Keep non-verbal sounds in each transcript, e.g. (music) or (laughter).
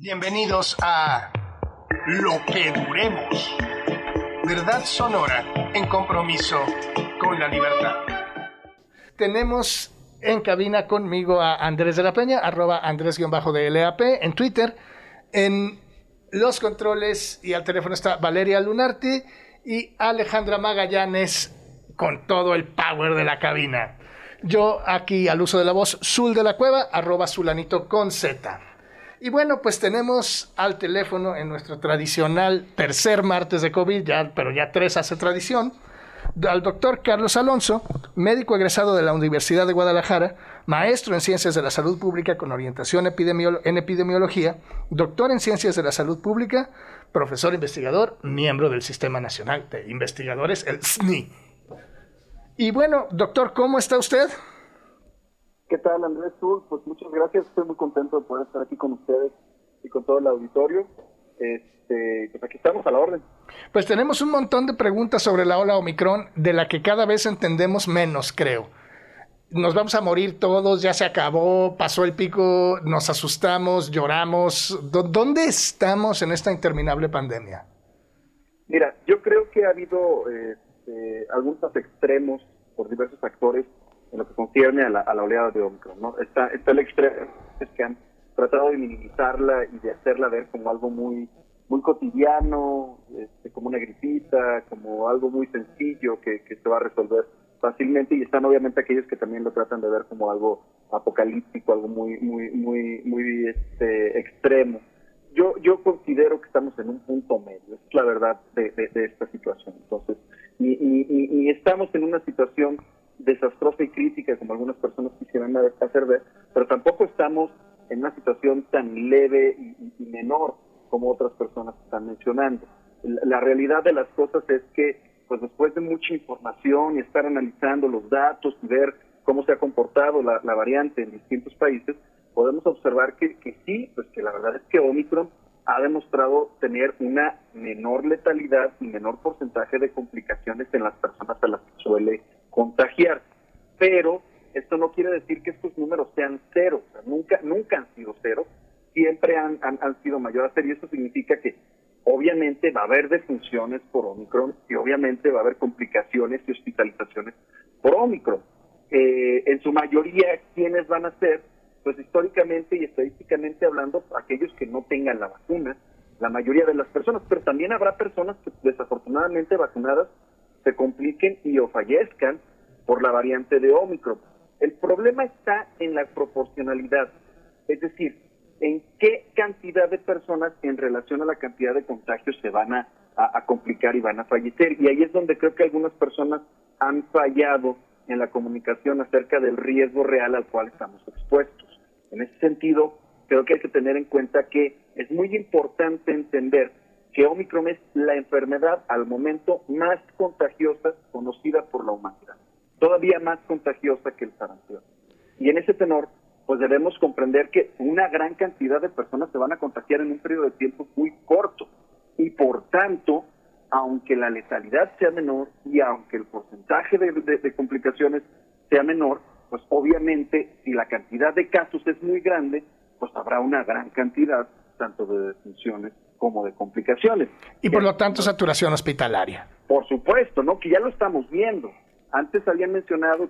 Bienvenidos a Lo que Duremos. Verdad sonora en compromiso con la libertad. Tenemos en cabina conmigo a Andrés de la Peña, arroba Andrés-DLAP en Twitter. En los controles y al teléfono está Valeria Lunarti y Alejandra Magallanes con todo el power de la cabina. Yo aquí al uso de la voz, Zul de la Cueva, arroba Zulanito con Z. Y bueno, pues tenemos al teléfono en nuestro tradicional tercer martes de COVID, ya, pero ya tres hace tradición, al doctor Carlos Alonso, médico egresado de la Universidad de Guadalajara, maestro en Ciencias de la Salud Pública con orientación en epidemiología, doctor en Ciencias de la Salud Pública, profesor investigador, miembro del Sistema Nacional de Investigadores, el SNI. Y bueno, doctor, ¿cómo está usted? ¿Qué tal, Andrés? Pues muchas gracias. Estoy muy contento de poder estar aquí con ustedes y con todo el auditorio. Este, pues aquí estamos a la orden. Pues tenemos un montón de preguntas sobre la ola Omicron, de la que cada vez entendemos menos, creo. Nos vamos a morir todos, ya se acabó, pasó el pico, nos asustamos, lloramos. ¿Dónde estamos en esta interminable pandemia? Mira, yo creo que ha habido este, algunos extremos por diversos factores en lo que concierne a la, oleada de Omicron. ¿no? Está, está el extremo es que han tratado de minimizarla y de hacerla ver como algo muy muy cotidiano, este, como una gripita, como algo muy sencillo que, que se va a resolver fácilmente y están obviamente aquellos que también lo tratan de ver como algo apocalíptico, algo muy muy muy muy este extremo. Yo yo considero que estamos en un punto medio, es la verdad de, de, esta situación. Entonces, y, y, y, estamos en una situación desastrosa y crítica como algunas personas quisieran hacer ver, pero tampoco estamos en una situación tan leve y, menor como otras personas están mencionando. La, realidad de las cosas es que, pues después de mucha información y estar analizando los datos y ver cómo se ha comportado la, variante en distintos países, podemos observar que, que sí, pues que la verdad es que Omicron ha demostrado tener una menor letalidad y menor porcentaje de complicaciones en las personas a las que suele contagiar. Pero esto no quiere decir que estos números sean cero, nunca, nunca han sido cero, siempre han, sido mayor a cero y eso significa que obviamente va a haber defunciones por Omicron y obviamente va a haber complicaciones y hospitalizaciones por Omicron. Eh, en su mayoría, ¿quiénes van a ser? Pues históricamente y estadísticamente hablando, aquellos que no tengan la vacuna, la mayoría de las personas, pero también habrá personas que desafortunadamente vacunadas se compliquen y o fallezcan por la variante de Omicron. El problema está en la proporcionalidad, es decir, en qué cantidad de personas en relación a la cantidad de contagios se van a, complicar y van a fallecer. Y ahí es donde creo que algunas personas han fallado en la comunicación acerca del riesgo real al cual estamos expuestos. En ese sentido, creo que hay que tener en cuenta que es muy importante entender que Omicron es la enfermedad al momento más contagiosa conocida por la humanidad, todavía más contagiosa que el sarampión. Y en ese tenor, pues debemos comprender que una gran cantidad de personas se van a contagiar en un periodo de tiempo muy corto. Y por tanto, aunque la letalidad sea menor y aunque el porcentaje de, de complicaciones sea menor, pues obviamente si la cantidad de casos es muy grande, pues habrá una gran cantidad tanto de defunciones como de complicaciones. Y por lo tanto saturación hospitalaria. Por supuesto, ¿no? Que ya lo estamos viendo. Antes habían mencionado,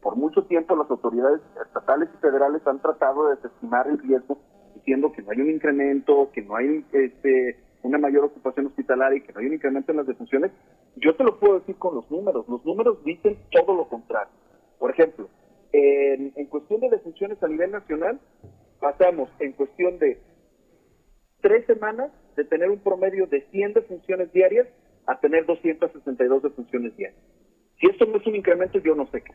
por mucho tiempo las autoridades estatales y federales han tratado de desestimar el riesgo diciendo que no hay un incremento, que no hay este, una mayor ocupación hospitalaria y que no hay un incremento en las defunciones. Yo te lo puedo decir con los números. Los números dicen todo lo contrario. Por ejemplo, en, en cuestión de defunciones a nivel nacional, pasamos en cuestión de tres semanas de tener un promedio de 100 defunciones diarias a tener 262 defunciones diarias. Si esto no es un incremento, yo no sé qué.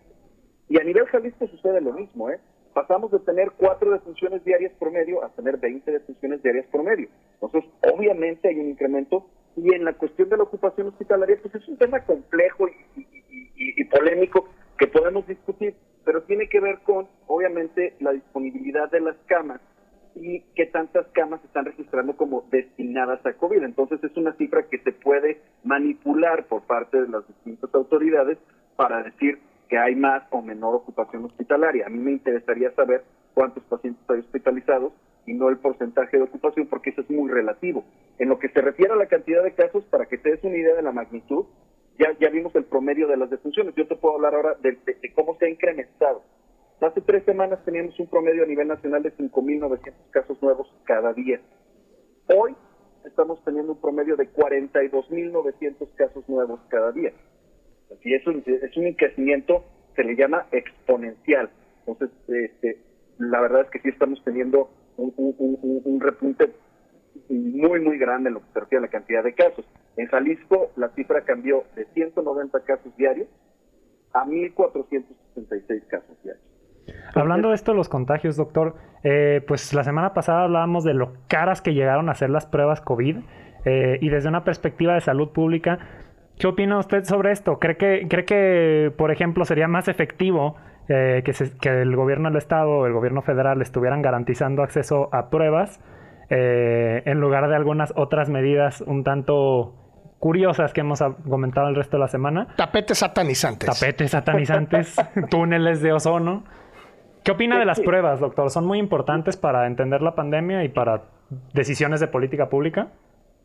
Y a nivel Jalisco sucede lo mismo, ¿eh? Pasamos de tener cuatro defunciones diarias promedio a tener 20 defunciones diarias promedio. Entonces, obviamente hay un incremento. Y en la cuestión de la ocupación hospitalaria, pues es un tema complejo y, y polémico que podemos discutir, pero tiene que ver con, obviamente, la disponibilidad de las camas y qué tantas camas están registrando como destinadas a COVID. Entonces es una cifra que se puede manipular por parte de las distintas autoridades para decir que hay más o menor ocupación hospitalaria. A mí me interesaría saber cuántos pacientes hay hospitalizados y no el porcentaje de ocupación, porque eso es muy relativo. En lo que se refiere a la cantidad de casos, para que te des una idea de la magnitud, ya, ya vimos el promedio de las defunciones. Yo te puedo hablar ahora de, cómo se ha incrementado. Hace tres semanas teníamos un promedio a nivel nacional de 5.900 casos nuevos cada día. Hoy estamos teniendo un promedio de 42.900 casos nuevos cada día. Así es un, es un crecimiento, se le llama exponencial. Entonces, este, la verdad es que sí estamos teniendo un, un repunte muy, muy grande en lo que se refiere a la cantidad de casos. En Jalisco la cifra cambió de 190 casos diarios a 1.466 casos diarios. Hablando de esto de los contagios, doctor, eh, pues la semana pasada hablábamos de lo caras que llegaron a ser las pruebas COVID eh, y desde una perspectiva de salud pública, ¿qué opina usted sobre esto? ¿Cree que, cree que por ejemplo, sería más efectivo eh, que, que el gobierno del Estado o el gobierno federal estuvieran garantizando acceso a pruebas en lugar de algunas otras medidas un tanto curiosas que hemos comentado el resto de la semana. Tapetes satanizantes. Tapetes satanizantes, (laughs) túneles de ozono. ¿Qué opina de las pruebas, doctor? ¿Son muy importantes para entender la pandemia y para decisiones de política pública?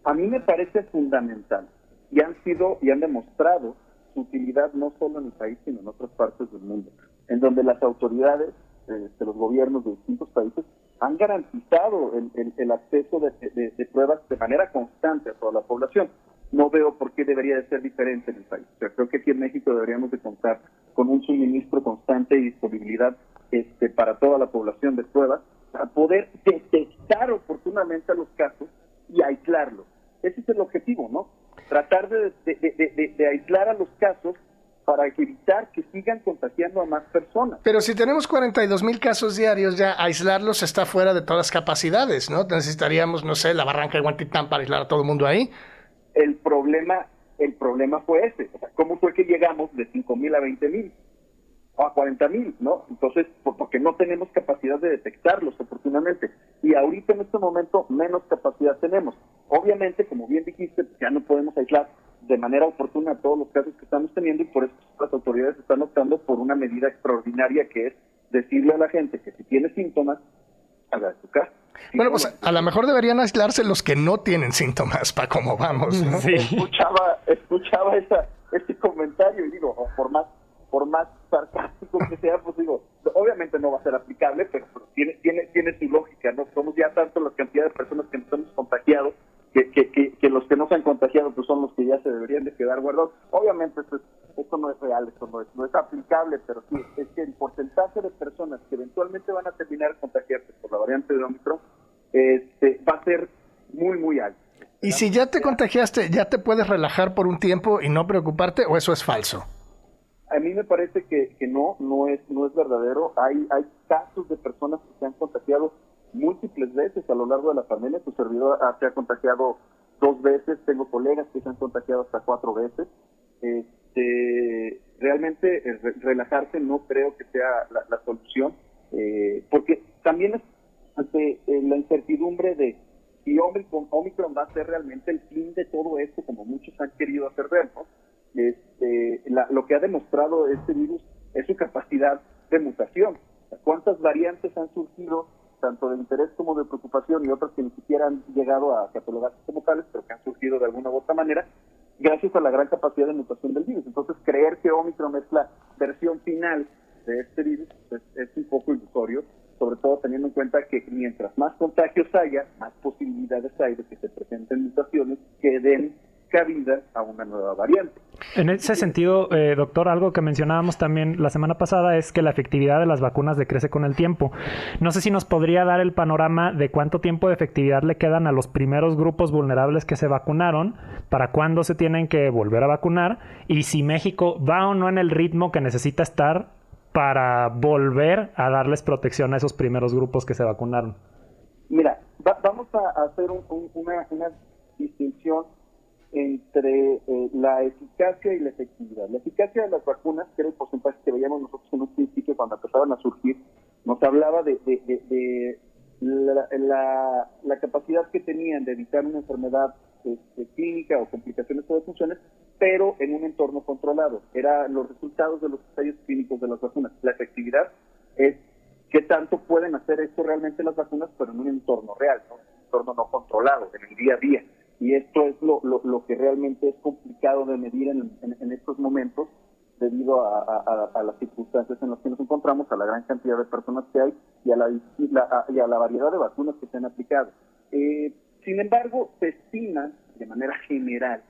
A mí me parece fundamental y han sido y han demostrado su utilidad no solo en el país, sino en otras partes del mundo, en donde las autoridades de este, los gobiernos de distintos países han garantizado el, acceso de, pruebas de manera constante a toda la población. No veo por qué debería de ser diferente en el país. creo que aquí en México deberíamos de contar con un suministro constante y disponibilidad este, para toda la población de pruebas, para poder detectar oportunamente a los casos y aislarlos. Ese es el objetivo, ¿no? Tratar de, de, aislar a los casos para evitar que sigan contagiando a más personas. Pero si tenemos 42 mil casos diarios, ya aislarlos está fuera de todas las capacidades, ¿no? Necesitaríamos, no sé, la barranca de Guantitán para aislar a todo el mundo ahí. El problema, el problema fue ese. O sea, ¿cómo fue que llegamos de 5 mil a 20 mil? A 40 mil, ¿no? Entonces, porque no tenemos capacidad de detectarlos oportunamente. Y ahorita en este momento menos capacidad tenemos. Obviamente, como bien dijiste, ya no podemos aislar de manera oportuna todos los casos que estamos teniendo y por eso las autoridades están optando por una medida extraordinaria que es decirle a la gente que si tiene síntomas, haga de su casa. Bueno, pues a lo mejor deberían aislarse los que no tienen síntomas, para cómo vamos. ¿no? Sí. Escuchaba, escuchaba esa, ese comentario y digo, por más por más sarcástico que sea, pues digo, obviamente no va a ser aplicable, pero, tiene, tiene, tiene su lógica, ¿no? Somos ya tanto la cantidad de personas que nos hemos contagiado, que, que, que, los que no se han contagiado pues son los que ya se deberían de quedar guardados. Obviamente esto, esto no es real, esto no es, no es aplicable, pero sí, es que el porcentaje de personas que eventualmente van a terminar contagiarse por la variante de Omicron este, va a ser muy, muy alto. ¿Y si ya te contagiaste, ya te puedes relajar por un tiempo y no preocuparte o eso es falso? A mí me parece que, que no, no es, no es verdadero. Hay, hay casos de personas que se han contagiado múltiples veces a lo largo de la pandemia. Tu servidor se ha contagiado dos veces, tengo colegas que se han contagiado hasta cuatro veces. Este, realmente eh, relajarse no creo que sea la, solución, eh, porque también es ante eh, la incertidumbre de si Omicron, Omicron va a ser realmente el fin de todo esto, como muchos han querido hacer ver, ¿no? Este, lo que ha demostrado este virus es su capacidad de mutación. ¿Cuántas variantes han surgido, tanto de interés como de preocupación, y otras que ni siquiera han llegado a catalogarse como tales, pero que han surgido de alguna u otra manera, gracias a la gran capacidad de mutación del virus? Entonces, creer que Omicron es la versión final de este virus es, es un poco ilusorio, sobre todo teniendo en cuenta que mientras más contagios haya, más posibilidades hay de que se presenten mutaciones que den cabida a una nueva variante. En ese sentido, eh, doctor, algo que mencionábamos también la semana pasada es que la efectividad de las vacunas decrece con el tiempo. No sé si nos podría dar el panorama de cuánto tiempo de efectividad le quedan a los primeros grupos vulnerables que se vacunaron, para cuándo se tienen que volver a vacunar y si México va o no en el ritmo que necesita estar para volver a darles protección a esos primeros grupos que se vacunaron. Mira, vamos a hacer una, una distinción entre eh, la eficacia y la efectividad. La eficacia de las vacunas, que era el porcentaje que veíamos nosotros en un principio cuando empezaban a surgir, nos hablaba de, la, capacidad que tenían de evitar una enfermedad este, clínica o complicaciones o defunciones, pero en un entorno controlado. Eran los resultados de los ensayos clínicos de las vacunas. La efectividad es qué tanto pueden hacer esto realmente las vacunas, pero en un entorno real, ¿no? un entorno no controlado, en el día a día. Y esto es lo, lo, que realmente es complicado de medir en, en, estos momentos debido a, a, las circunstancias en las que nos encontramos, a la gran cantidad de personas que hay y a la, y a la variedad de vacunas que se han aplicado. Eh, sin embargo, se estima de manera general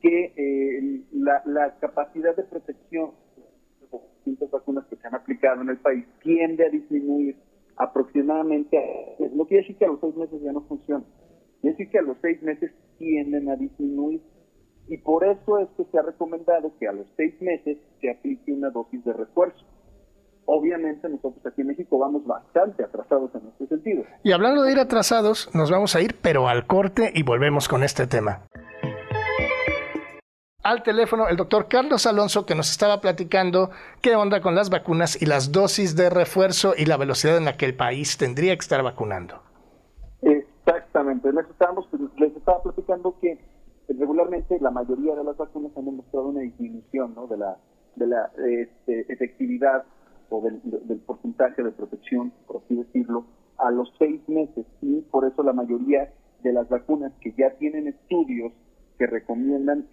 que eh, la, la, capacidad de protección de las distintas vacunas que se han aplicado en el país tiende a disminuir aproximadamente, no quiere decir que a los seis meses ya no funciona, quiere decir que a los seis meses tienden a disminuir. Y por eso es que se ha recomendado que a los seis meses se aplique una dosis de refuerzo. Obviamente nosotros aquí en México vamos bastante atrasados en este sentido. Y hablando de ir atrasados, nos vamos a ir pero al corte y volvemos con este tema al teléfono el doctor Carlos Alonso que nos estaba platicando qué onda con las vacunas y las dosis de refuerzo y la velocidad en la que el país tendría que estar vacunando. Exactamente, les, les estaba platicando que regularmente la mayoría de las vacunas han demostrado una disminución ¿no? de la, de la este, efectividad o del, del porcentaje de protección, por así decirlo, a los seis meses y por eso la mayoría de las vacunas que ya tienen estudios que recomiendan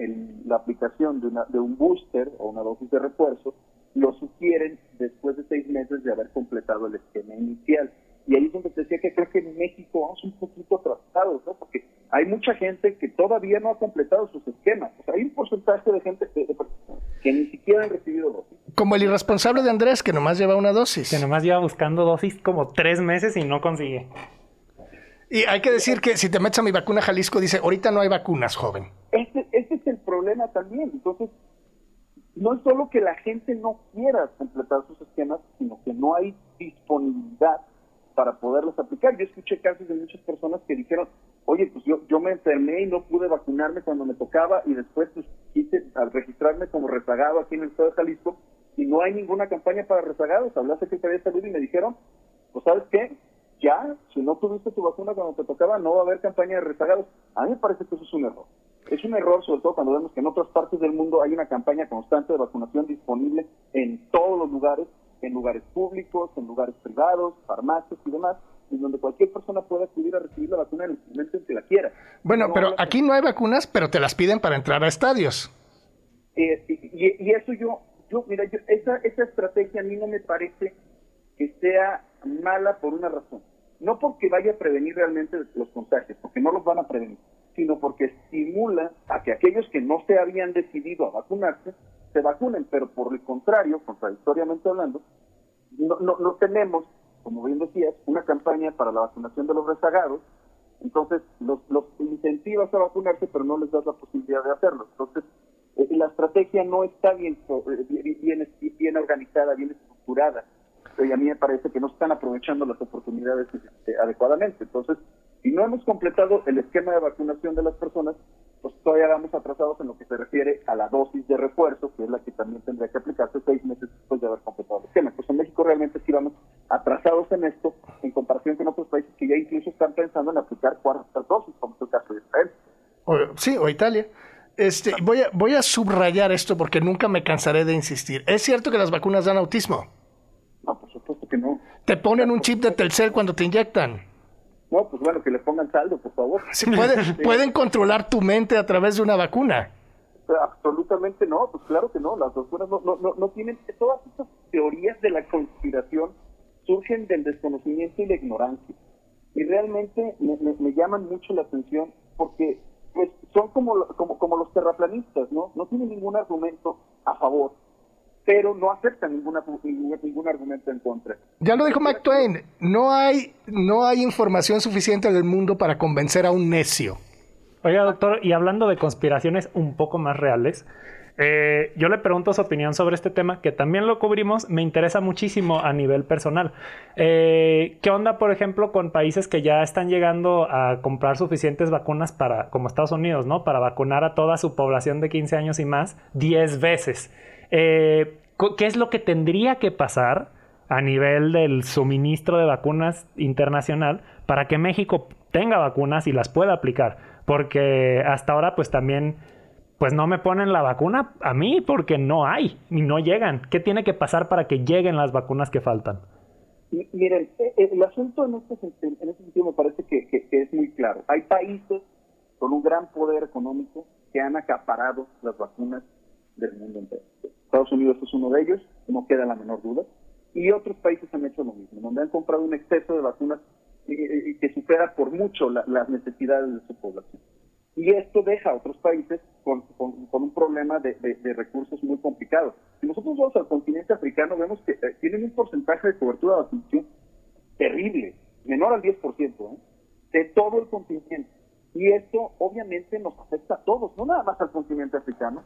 la aplicación de, una, de un booster o una dosis de refuerzo, lo sugieren después de seis meses de haber completado el esquema inicial. Y ahí es donde te decía que creo que en México vamos un poquito atrasados, ¿no? Porque hay mucha gente que todavía no ha completado sus esquemas. O sea, hay un porcentaje de gente que, ni siquiera han recibido dosis. Como el irresponsable de Andrés, que nomás lleva una dosis. Que nomás lleva buscando dosis como tres meses y no consigue. Y hay que decir que si te metes a mi vacuna Jalisco, dice, ahorita no hay vacunas, joven. Este, este es el problema también. Entonces, no es solo que la gente no quiera completar sus esquemas, sino que no hay disponibilidad para poderlos aplicar. Yo escuché casos de muchas personas que dijeron, oye, pues yo, yo me enfermé y no pude vacunarme cuando me tocaba y después pues, quise al registrarme como rezagado aquí en el estado de Jalisco y no hay ninguna campaña para rezagados. Hablé a Secretaría de Salud y me dijeron, pues sabes qué, ya, si no tuviste tu vacuna cuando te tocaba, no va a haber campaña de rezagados. A mí me parece que eso es un error. Es un error, sobre todo cuando vemos que en otras partes del mundo hay una campaña constante de vacunación disponible en todos los lugares, en lugares públicos, en lugares privados, farmacias y demás, en donde cualquier persona puede acudir a recibir la vacuna en el momento en que la quiera. Bueno, pero aquí no hay vacunas, pero te las piden para entrar a estadios. Eh, y, eso yo, yo mira, esa, esa estrategia a mí no me parece que sea mala por una razón. No porque vaya a prevenir realmente los contagios, porque no los van a prevenir, sino porque estimula a que aquellos que no se habían decidido a vacunarse, se vacunen, pero por el contrario, contradictoriamente hablando, no, no, tenemos, como bien decías, una campaña para la vacunación de los rezagados, entonces los, los incentivas a vacunarse, pero no les das la posibilidad de hacerlo. Entonces, eh, la estrategia no está bien, eh, bien, bien organizada, bien estructurada y a mí me parece que no están aprovechando las oportunidades este, adecuadamente. Entonces, si no hemos completado el esquema de vacunación de las personas, pues todavía vamos atrasados en lo que se refiere a la dosis de refuerzo, que es la que también tendría que aplicarse seis meses después de haber completado el esquema. Pues en México realmente sí vamos atrasados en esto, en comparación con otros países que ya incluso están pensando en aplicar cuartas dosis, como es el caso de Israel. sí, o Italia. Este, voy, a, voy a subrayar esto porque nunca me cansaré de insistir. ¿Es cierto que las vacunas dan autismo? No, por supuesto que no. ¿Te ponen un chip de Telcel cuando te inyectan? No, pues bueno, que le pongan saldo, por favor. (laughs) ¿Pueden controlar tu mente a través de una vacuna? Absolutamente no, pues claro que no. Las vacunas no, no, no, tienen. Todas estas teorías de la conspiración surgen del desconocimiento y la ignorancia. Y realmente me, llaman mucho la atención porque pues son como, como, como los terraplanistas, ¿no? No tienen ningún argumento a favor pero no acepta ninguna, ningún, argumento en contra. Ya lo dijo Mark Twain, no hay, no hay información suficiente en el mundo para convencer a un necio. Oiga, doctor, y hablando de conspiraciones un poco más reales, eh, yo le pregunto su opinión sobre este tema, que también lo cubrimos, me interesa muchísimo a nivel personal. Eh, ¿Qué onda, por ejemplo, con países que ya están llegando a comprar suficientes vacunas para, como Estados Unidos, ¿no? Para vacunar a toda su población de 15 años y más 10 veces. Eh, ¿Qué es lo que tendría que pasar a nivel del suministro de vacunas internacional para que México tenga vacunas y las pueda aplicar? Porque hasta ahora pues también pues no me ponen la vacuna a mí porque no hay y no llegan. ¿Qué tiene que pasar para que lleguen las vacunas que faltan? miren, e, e, el asunto en este, en este sentido me parece que, es muy claro. Hay países con un gran poder económico que han acaparado las vacunas del mundo entero. Estados Unidos es uno de ellos, no queda la menor duda, y otros países han hecho lo mismo, donde han comprado un exceso de vacunas que supera por mucho las necesidades de su población. Y esto deja a otros países con, un problema de, recursos muy complicados. Si nosotros vamos al continente africano, vemos que eh, tienen un porcentaje de cobertura de vacunación terrible, menor al 10%, ¿eh? de todo el continente. Y esto obviamente nos afecta a todos, no nada más al continente africano.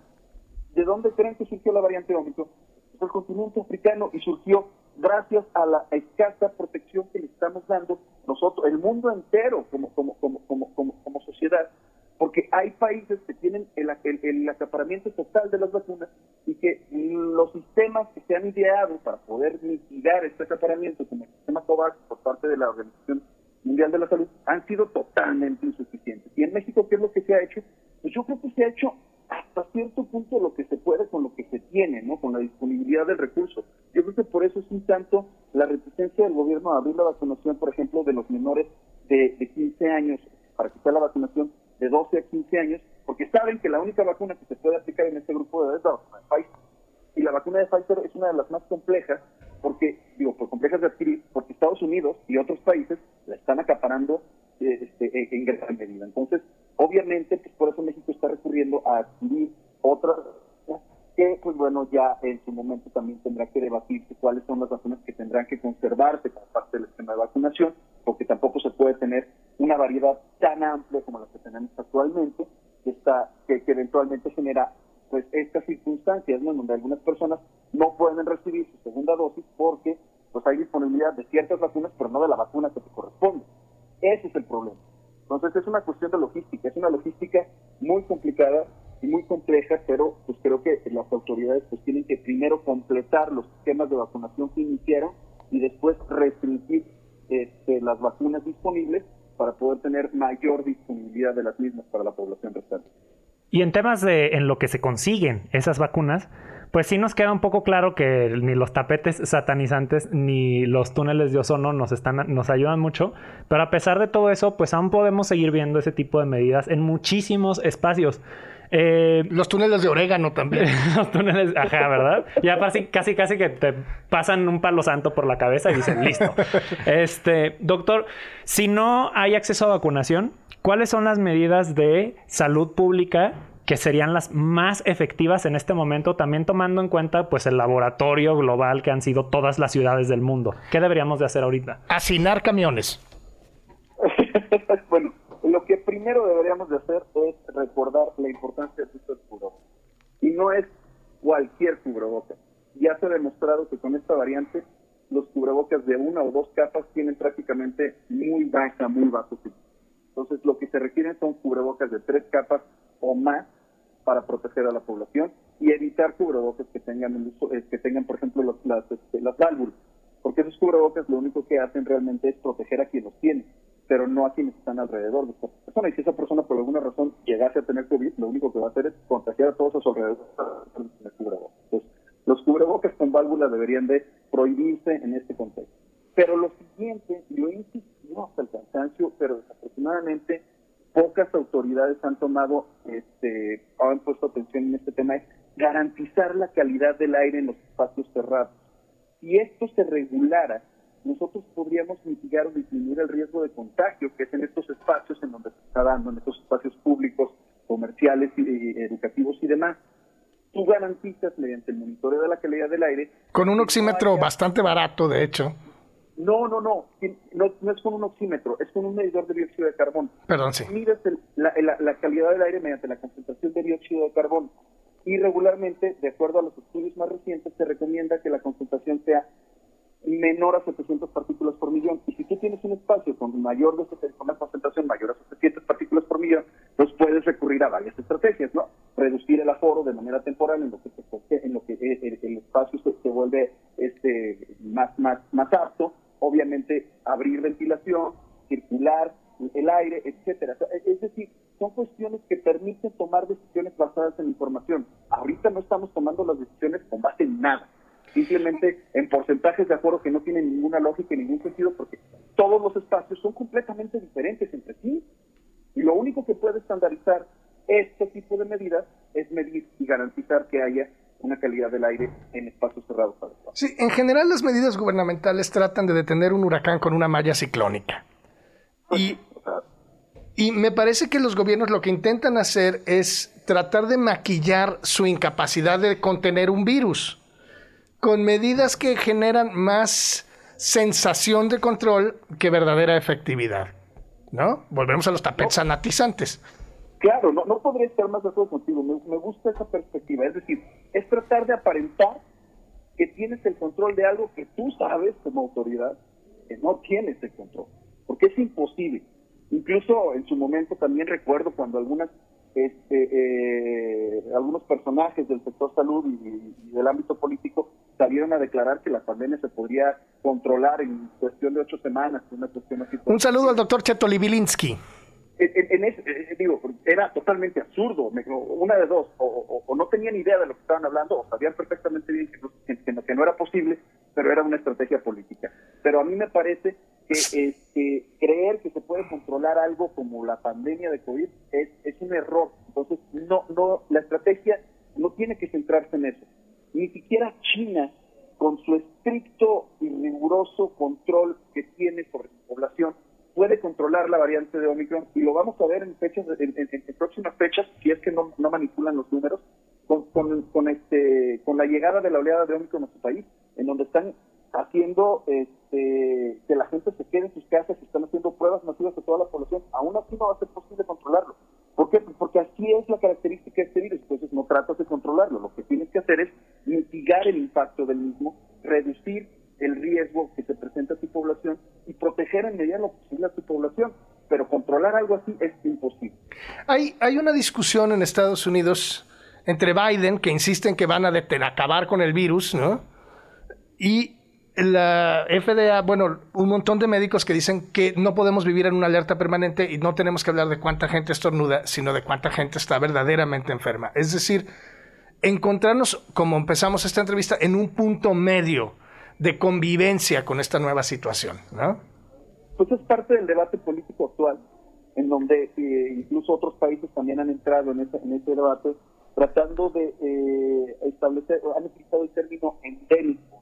¿De dónde creen que surgió la variante Omicron? Pues el continente africano y surgió gracias a la escasa protección que le estamos dando nosotros, el mundo entero como, como, como, como, como sociedad, porque hay países que tienen el, el, acaparamiento total de las vacunas y que los sistemas que se han ideado para poder mitigar este acaparamiento, como el sistema COVAX por parte de la Organización Mundial de la Salud, han sido totalmente insuficientes. ¿Y en México qué es lo que se ha hecho? Pues yo creo que se ha hecho hasta cierto punto lo que se puede con lo que se tiene, ¿no? Con la disponibilidad del recurso. Yo creo que por eso es un tanto la resistencia del gobierno a abrir la vacunación, por ejemplo, de los menores de, de 15 años, para que sea la vacunación de 12 a 15 años, porque saben que la única vacuna que se puede aplicar en este grupo de edad es la vacuna de Pfizer. Y la vacuna de Pfizer es una de las más complejas, porque, digo, por complejas de adquirir, porque Estados Unidos y otros países la están acaparando eh, este, en gran medida. Entonces, obviamente, pues por eso México está recurriendo a adquirir otras que, pues bueno, ya en su momento también tendrá que debatirse cuáles son las vacunas que tendrán que conservarse como parte del esquema de vacunación, porque tampoco se puede tener una variedad tan amplia como la que tenemos actualmente, que, está, que, eventualmente genera pues estas circunstancias, ¿no? donde algunas personas no pueden recibir su segunda dosis porque pues hay disponibilidad de ciertas vacunas, pero no de la vacuna que te corresponde. Ese es el problema. Entonces es una cuestión de logística, es una logística muy complicada y muy compleja, pero pues creo que las autoridades pues tienen que primero completar los esquemas de vacunación que iniciaron y después restringir este, las vacunas disponibles para poder tener mayor disponibilidad de las mismas para la población restante. Y en temas de en lo que se consiguen esas vacunas, pues sí nos queda un poco claro que ni los tapetes satanizantes ni los túneles de ozono nos, están, nos ayudan mucho, pero a pesar de todo eso, pues aún podemos seguir viendo ese tipo de medidas en muchísimos espacios. Eh, los túneles de orégano también. (laughs) los túneles, ajá, ¿verdad? Ya casi, casi, casi que te pasan un palo santo por la cabeza y dicen, listo. Este, doctor, si no hay acceso a vacunación, ¿cuáles son las medidas de salud pública que serían las más efectivas en este momento, también tomando en cuenta pues el laboratorio global que han sido todas las ciudades del mundo. ¿Qué deberíamos de hacer ahorita? Hacinar camiones. (laughs) bueno, lo que primero deberíamos de hacer es recordar la importancia de uso del cubrebocas. Y no es cualquier cubrebocas. Ya se ha demostrado que con esta variante los cubrebocas de una o dos capas tienen prácticamente muy baja, muy bajo Entonces lo que se requieren son cubrebocas de tres capas o más para proteger a la población y evitar cubrebocas que tengan, eh, que tengan por ejemplo, las, este, las, válvulas, porque esos cubrebocas lo único que hacen realmente es proteger a quien los tiene, pero no a quienes están alrededor de esa persona. Y si esa persona por alguna razón llegase a tener COVID, lo único que va a hacer es contagiar a todos a su alrededor Entonces, los cubrebocas con válvulas deberían de prohibirse en este contexto. Pero lo siguiente, y lo he insistido hasta el cansancio, pero desafortunadamente pocas autoridades han tomado, este, han puesto atención en este tema, es garantizar la calidad del aire en los espacios cerrados. Si esto se regulara, nosotros podríamos mitigar o disminuir el riesgo de contagio, que es en estos espacios en donde se está dando, en estos espacios públicos, comerciales, y, educativos y demás. Tú garantizas mediante el monitoreo de la calidad del aire. Con un oxímetro bastante barato, de hecho. No, no, no, no, es con un oxímetro, es con un medidor de dióxido de carbono. Perdón, sí. Mides la, la, calidad del aire mediante la concentración de dióxido de carbono. Y regularmente, de acuerdo a los estudios más recientes, se recomienda que la concentración sea menor a 700 partículas por millón. Y si tú tienes un espacio con mayor de con una concentración mayor a 700 partículas por millón, pues puedes recurrir a varias estrategias, ¿no? Reducir el aforo de manera temporal en lo que, en lo que el, espacio se, se, vuelve este, más, más, más apto obviamente abrir ventilación, circular el aire, etcétera. Es decir, son cuestiones que permiten tomar decisiones basadas en información. Ahorita no estamos tomando las decisiones con base en nada. Simplemente en porcentajes de acuerdo que no tienen ninguna lógica y ningún sentido porque todos los espacios son completamente diferentes entre sí. Y lo único que puede estandarizar este tipo de medidas es medir y garantizar que haya una calidad del aire en espacios cerrados Sí, en general las medidas gubernamentales tratan de detener un huracán con una malla ciclónica. Y, y me parece que los gobiernos lo que intentan hacer es tratar de maquillar su incapacidad de contener un virus con medidas que generan más sensación de control que verdadera efectividad. ¿No? Volvemos a los tapetes sanatizantes. Claro, no, no podría estar más de acuerdo contigo. Me, gusta esa perspectiva. Es decir, es tratar de aparentar que tienes el control de algo que tú sabes como autoridad que no tienes el control. Porque es imposible. Incluso en su momento también recuerdo cuando algunas este, eh, algunos personajes del sector salud y, del ámbito político salieron a declarar que la pandemia se podría controlar en cuestión de ocho semanas. Una cuestión así. Un saludo al doctor Cheto Libilinsky en, ese, eh, digo, era totalmente absurdo. Una de dos, o, no tenían idea de lo que estaban hablando, o sabían perfectamente bien que no, que, no era posible, pero era una estrategia política. Pero a mí me parece que creer que se puede controlar algo como la pandemia de COVID es, un error. Entonces, no, no, la estrategia no tiene que centrarse en eso. Ni siquiera China, con su estricto y riguroso control que tiene sobre su población, puede controlar la variante de Omicron y lo vamos a ver en fechas en, próximas fechas si es que no, manipulan los números con, con, este con la llegada de la oleada de Omicron a nuestro país en donde están haciendo este, que la gente se quede en sus casas y están haciendo pruebas masivas a toda la población aún así no va a ser posible controlarlo ¿por qué? porque así es la característica de este virus entonces no tratas de controlarlo lo que tienes que hacer es mitigar el impacto del mismo reducir el riesgo que se presenta a tu población y proteger en medida lo posible a tu población. Pero controlar algo así es imposible. Hay, hay una discusión en Estados Unidos entre Biden, que insiste en que van a acabar con el virus, ¿no? Y la FDA, bueno, un montón de médicos que dicen que no podemos vivir en una alerta permanente y no tenemos que hablar de cuánta gente estornuda, sino de cuánta gente está verdaderamente enferma. Es decir, encontrarnos, como empezamos esta entrevista, en un punto medio de convivencia con esta nueva situación, ¿no? Pues es parte del debate político actual, en donde eh, incluso otros países también han entrado en ese, en ese debate, tratando de eh, establecer, han utilizado el término endémico,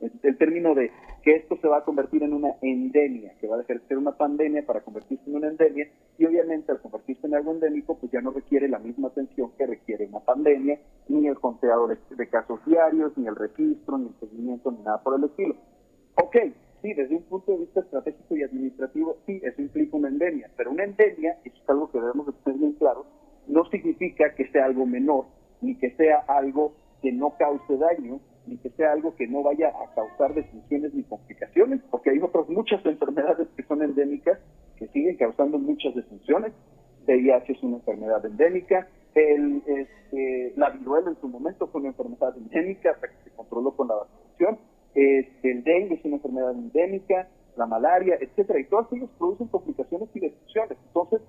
el, término de que esto se va a convertir en una endemia, que va a dejar de ser una pandemia para convertirse en una endemia, y obviamente al convertirse en algo endémico, pues ya no requiere la misma atención que requiere una pandemia, ni el conteado de, casos diarios, ni el registro, ni el seguimiento, ni nada por el estilo. Ok, sí, desde un punto de vista estratégico y administrativo, sí, eso implica una endemia, pero una endemia, eso es algo que debemos de tener bien claro, no significa que sea algo menor, ni que sea algo que no cause daño, ni que sea algo que no vaya a causar defunciones ni complicaciones, porque hay otras muchas (laughs) enfermedades que son endémicas que siguen causando muchas defunciones. VIH es una enfermedad endémica, el, este, la viruela en su momento fue una enfermedad endémica hasta que se controló con la vacunación, este, el dengue es una enfermedad endémica, la malaria, etcétera, y todas ellas producen complicaciones y defunciones. Entonces,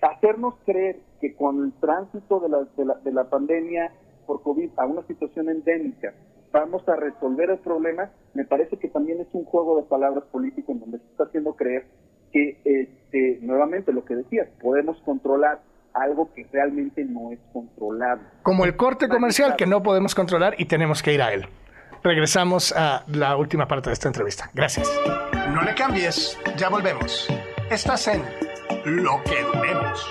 hacernos creer que con el tránsito de la, de la, de la pandemia por COVID a una situación endémica vamos a resolver el problema, me parece que también es un juego de palabras político en donde se está haciendo creer que, este, nuevamente, lo que decías, podemos controlar algo que realmente no es controlable. Como el corte comercial que no podemos controlar y tenemos que ir a él. Regresamos a la última parte de esta entrevista. Gracias. No le cambies, ya volvemos. Estás en Lo que vemos.